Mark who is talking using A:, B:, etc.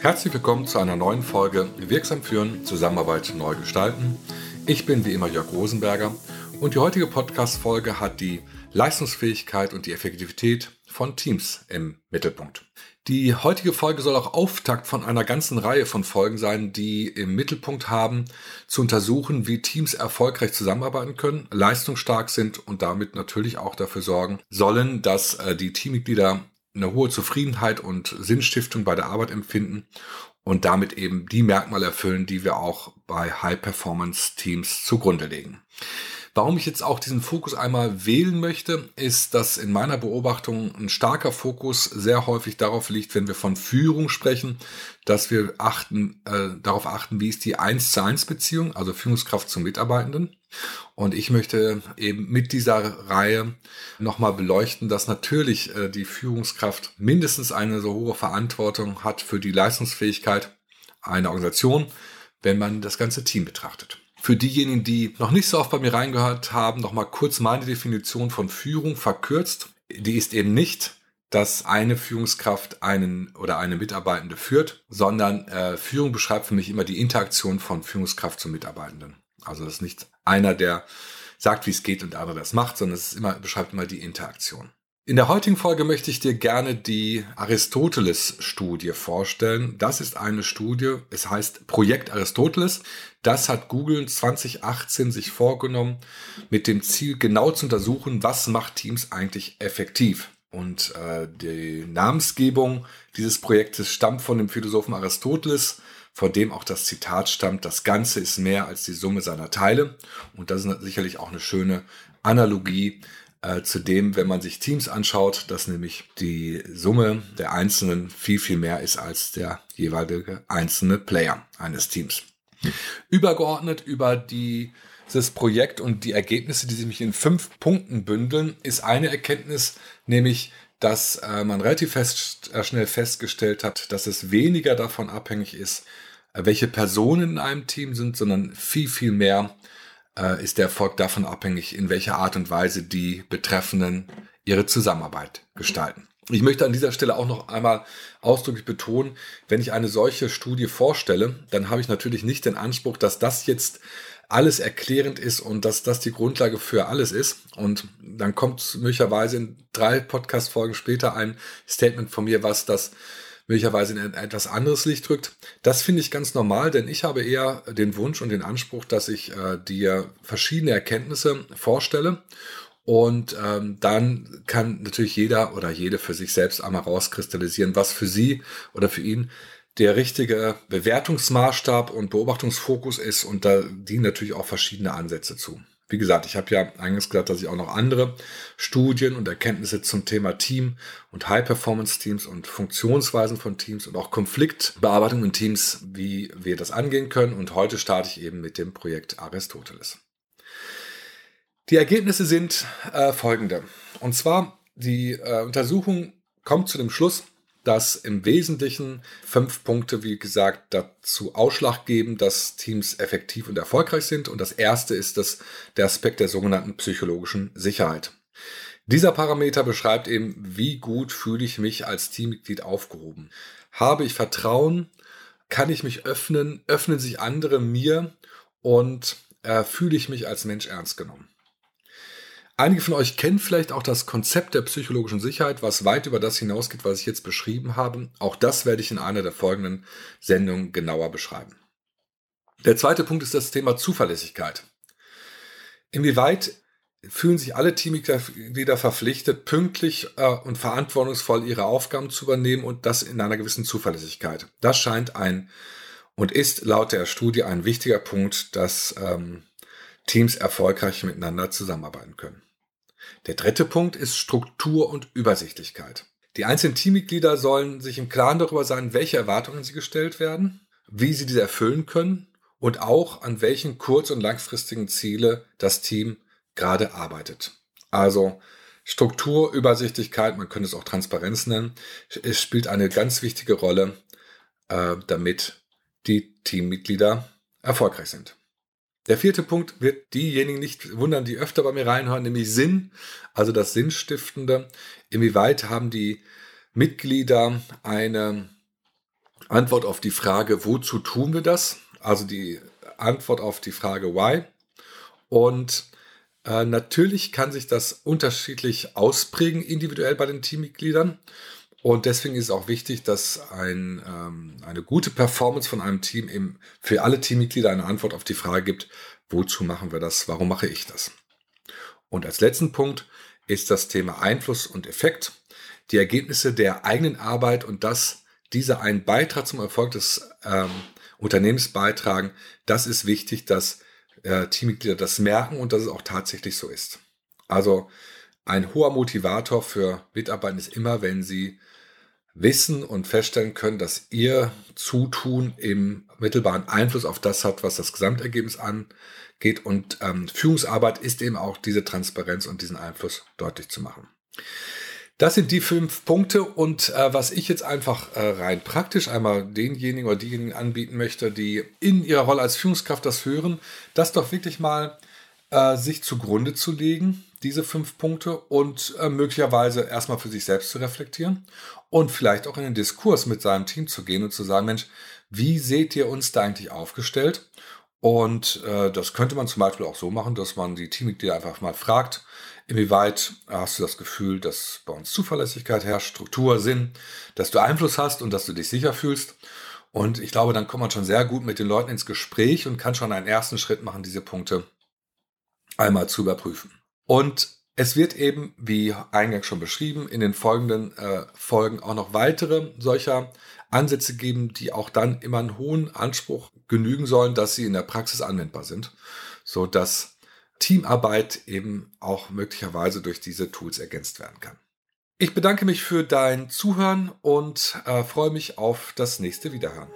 A: Herzlich willkommen zu einer neuen Folge Wirksam führen, Zusammenarbeit neu gestalten. Ich bin wie immer Jörg Rosenberger und die heutige Podcast-Folge hat die Leistungsfähigkeit und die Effektivität von Teams im Mittelpunkt. Die heutige Folge soll auch Auftakt von einer ganzen Reihe von Folgen sein, die im Mittelpunkt haben, zu untersuchen, wie Teams erfolgreich zusammenarbeiten können, leistungsstark sind und damit natürlich auch dafür sorgen sollen, dass äh, die Teammitglieder eine hohe Zufriedenheit und Sinnstiftung bei der Arbeit empfinden und damit eben die Merkmale erfüllen, die wir auch bei High-Performance-Teams zugrunde legen. Warum ich jetzt auch diesen Fokus einmal wählen möchte, ist, dass in meiner Beobachtung ein starker Fokus sehr häufig darauf liegt, wenn wir von Führung sprechen, dass wir achten, äh, darauf achten, wie ist die 1 zu 1 Beziehung, also Führungskraft zum Mitarbeitenden. Und ich möchte eben mit dieser Reihe nochmal beleuchten, dass natürlich äh, die Führungskraft mindestens eine so hohe Verantwortung hat für die Leistungsfähigkeit einer Organisation, wenn man das ganze Team betrachtet. Für diejenigen, die noch nicht so oft bei mir reingehört haben, noch mal kurz meine Definition von Führung verkürzt. Die ist eben nicht, dass eine Führungskraft einen oder eine Mitarbeitende führt, sondern äh, Führung beschreibt für mich immer die Interaktion von Führungskraft zum Mitarbeitenden. Also das ist nicht einer, der sagt, wie es geht und der andere das macht, sondern es immer, beschreibt immer die Interaktion. In der heutigen Folge möchte ich dir gerne die Aristoteles-Studie vorstellen. Das ist eine Studie, es heißt Projekt Aristoteles. Das hat Google 2018 sich vorgenommen, mit dem Ziel genau zu untersuchen, was macht Teams eigentlich effektiv. Und äh, die Namensgebung dieses Projektes stammt von dem Philosophen Aristoteles, von dem auch das Zitat stammt, das Ganze ist mehr als die Summe seiner Teile. Und das ist sicherlich auch eine schöne Analogie äh, Zudem, wenn man sich Teams anschaut, dass nämlich die Summe der Einzelnen viel, viel mehr ist als der jeweilige einzelne Player eines Teams. Übergeordnet über die, dieses Projekt und die Ergebnisse, die sich in fünf Punkten bündeln, ist eine Erkenntnis, nämlich dass äh, man relativ fest, äh, schnell festgestellt hat, dass es weniger davon abhängig ist, äh, welche Personen in einem Team sind, sondern viel, viel mehr äh, ist der Erfolg davon abhängig, in welcher Art und Weise die Betreffenden ihre Zusammenarbeit gestalten. Ich möchte an dieser Stelle auch noch einmal ausdrücklich betonen, wenn ich eine solche Studie vorstelle, dann habe ich natürlich nicht den Anspruch, dass das jetzt alles erklärend ist und dass das die Grundlage für alles ist. Und dann kommt möglicherweise in drei Podcast-Folgen später ein Statement von mir, was das möglicherweise in etwas anderes Licht rückt. Das finde ich ganz normal, denn ich habe eher den Wunsch und den Anspruch, dass ich äh, dir verschiedene Erkenntnisse vorstelle und ähm, dann kann natürlich jeder oder jede für sich selbst einmal rauskristallisieren, was für sie oder für ihn der richtige Bewertungsmaßstab und Beobachtungsfokus ist. Und da dienen natürlich auch verschiedene Ansätze zu. Wie gesagt, ich habe ja eingangs gesagt, dass ich auch noch andere Studien und Erkenntnisse zum Thema Team und High-Performance-Teams und Funktionsweisen von Teams und auch Konfliktbearbeitung in Teams, wie wir das angehen können. Und heute starte ich eben mit dem Projekt Aristoteles. Die Ergebnisse sind äh, folgende. Und zwar, die äh, Untersuchung kommt zu dem Schluss, dass im Wesentlichen fünf Punkte, wie gesagt, dazu Ausschlag geben, dass Teams effektiv und erfolgreich sind. Und das erste ist das, der Aspekt der sogenannten psychologischen Sicherheit. Dieser Parameter beschreibt eben, wie gut fühle ich mich als Teammitglied aufgehoben. Habe ich Vertrauen? Kann ich mich öffnen? Öffnen sich andere mir? Und äh, fühle ich mich als Mensch ernst genommen? Einige von euch kennen vielleicht auch das Konzept der psychologischen Sicherheit, was weit über das hinausgeht, was ich jetzt beschrieben habe. Auch das werde ich in einer der folgenden Sendungen genauer beschreiben. Der zweite Punkt ist das Thema Zuverlässigkeit. Inwieweit fühlen sich alle Teammitglieder verpflichtet, pünktlich äh, und verantwortungsvoll ihre Aufgaben zu übernehmen und das in einer gewissen Zuverlässigkeit. Das scheint ein und ist laut der Studie ein wichtiger Punkt, dass ähm, Teams erfolgreich miteinander zusammenarbeiten können. Der dritte Punkt ist Struktur und Übersichtlichkeit. Die einzelnen Teammitglieder sollen sich im Klaren darüber sein, welche Erwartungen sie gestellt werden, wie sie diese erfüllen können und auch an welchen kurz- und langfristigen Ziele das Team gerade arbeitet. Also Struktur, Übersichtlichkeit, man könnte es auch Transparenz nennen, es spielt eine ganz wichtige Rolle, äh, damit die Teammitglieder erfolgreich sind. Der vierte Punkt wird diejenigen nicht wundern, die öfter bei mir reinhören, nämlich Sinn, also das Sinnstiftende. Inwieweit haben die Mitglieder eine Antwort auf die Frage, wozu tun wir das? Also die Antwort auf die Frage why. Und äh, natürlich kann sich das unterschiedlich ausprägen, individuell bei den Teammitgliedern. Und deswegen ist es auch wichtig, dass ein, ähm, eine gute Performance von einem Team eben für alle Teammitglieder eine Antwort auf die Frage gibt, wozu machen wir das, warum mache ich das? Und als letzten Punkt ist das Thema Einfluss und Effekt, die Ergebnisse der eigenen Arbeit und dass diese einen Beitrag zum Erfolg des ähm, Unternehmens beitragen, das ist wichtig, dass äh, Teammitglieder das merken und dass es auch tatsächlich so ist. Also ein hoher Motivator für Mitarbeiter ist immer, wenn sie wissen und feststellen können, dass ihr Zutun im mittelbaren Einfluss auf das hat, was das Gesamtergebnis angeht. Und ähm, Führungsarbeit ist eben auch diese Transparenz und diesen Einfluss deutlich zu machen. Das sind die fünf Punkte und äh, was ich jetzt einfach äh, rein praktisch einmal denjenigen oder diejenigen anbieten möchte, die in ihrer Rolle als Führungskraft das hören, das doch wirklich mal äh, sich zugrunde zu legen, diese fünf Punkte und äh, möglicherweise erstmal für sich selbst zu reflektieren und vielleicht auch in den Diskurs mit seinem Team zu gehen und zu sagen, Mensch, wie seht ihr uns da eigentlich aufgestellt? Und äh, das könnte man zum Beispiel auch so machen, dass man die Teammitglieder einfach mal fragt, inwieweit hast du das Gefühl, dass bei uns Zuverlässigkeit herrscht, Struktur, Sinn, dass du Einfluss hast und dass du dich sicher fühlst. Und ich glaube, dann kommt man schon sehr gut mit den Leuten ins Gespräch und kann schon einen ersten Schritt machen, diese Punkte einmal zu überprüfen. Und es wird eben, wie eingangs schon beschrieben, in den folgenden äh, Folgen auch noch weitere solcher Ansätze geben, die auch dann immer einen hohen Anspruch genügen sollen, dass sie in der Praxis anwendbar sind, so dass Teamarbeit eben auch möglicherweise durch diese Tools ergänzt werden kann. Ich bedanke mich für dein Zuhören und äh, freue mich auf das nächste Wiederhören.